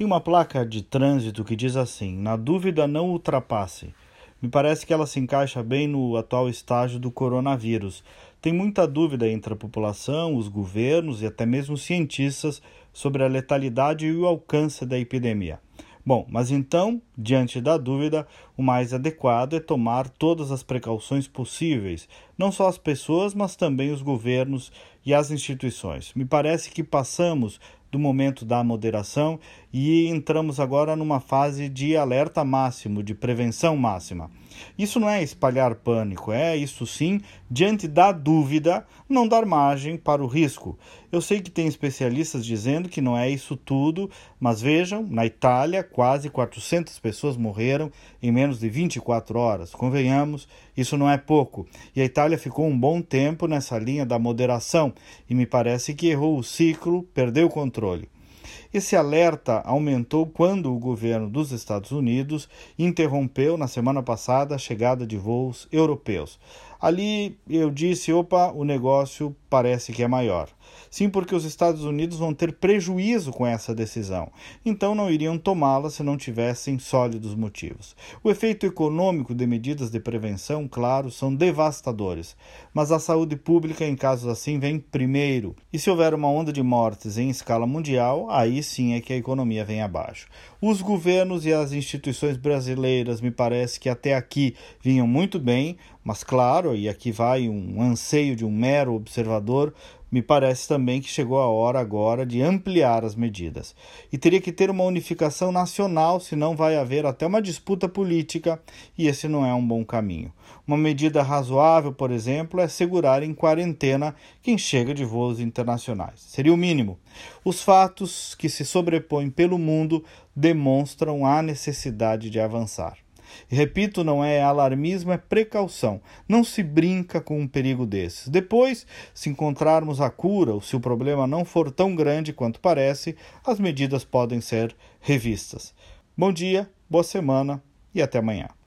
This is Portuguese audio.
Tem uma placa de trânsito que diz assim: na dúvida, não ultrapasse. Me parece que ela se encaixa bem no atual estágio do coronavírus. Tem muita dúvida entre a população, os governos e até mesmo cientistas sobre a letalidade e o alcance da epidemia. Bom, mas então, diante da dúvida, o mais adequado é tomar todas as precauções possíveis, não só as pessoas, mas também os governos e as instituições. Me parece que passamos do momento da moderação e entramos agora numa fase de alerta máximo, de prevenção máxima. Isso não é espalhar pânico, é isso sim, diante da dúvida, não dar margem para o risco. Eu sei que tem especialistas dizendo que não é isso tudo, mas vejam, na Itália, quase 400 pessoas morreram em menos de 24 horas. Convenhamos, isso não é pouco. E a Itália ficou um bom tempo nessa linha da moderação e me parece que errou o ciclo, perdeu o controle. Esse alerta aumentou quando o governo dos Estados Unidos interrompeu na semana passada a chegada de voos europeus. Ali eu disse: opa, o negócio parece que é maior. Sim, porque os Estados Unidos vão ter prejuízo com essa decisão, então não iriam tomá-la se não tivessem sólidos motivos. O efeito econômico de medidas de prevenção, claro, são devastadores, mas a saúde pública em casos assim vem primeiro. E se houver uma onda de mortes em escala mundial, aí sim é que a economia vem abaixo. Os governos e as instituições brasileiras, me parece que até aqui vinham muito bem, mas claro, e aqui vai um anseio de um mero observador, me parece também que chegou a hora agora de ampliar as medidas. E teria que ter uma unificação nacional, senão vai haver até uma disputa política, e esse não é um bom caminho. Uma medida razoável, por exemplo, é segurar em quarentena quem chega de voos internacionais. Seria o mínimo. Os fatos que se sobrepõem pelo mundo demonstram a necessidade de avançar. Repito, não é alarmismo, é precaução. Não se brinca com um perigo desses. Depois, se encontrarmos a cura ou se o problema não for tão grande quanto parece, as medidas podem ser revistas. Bom dia, boa semana e até amanhã.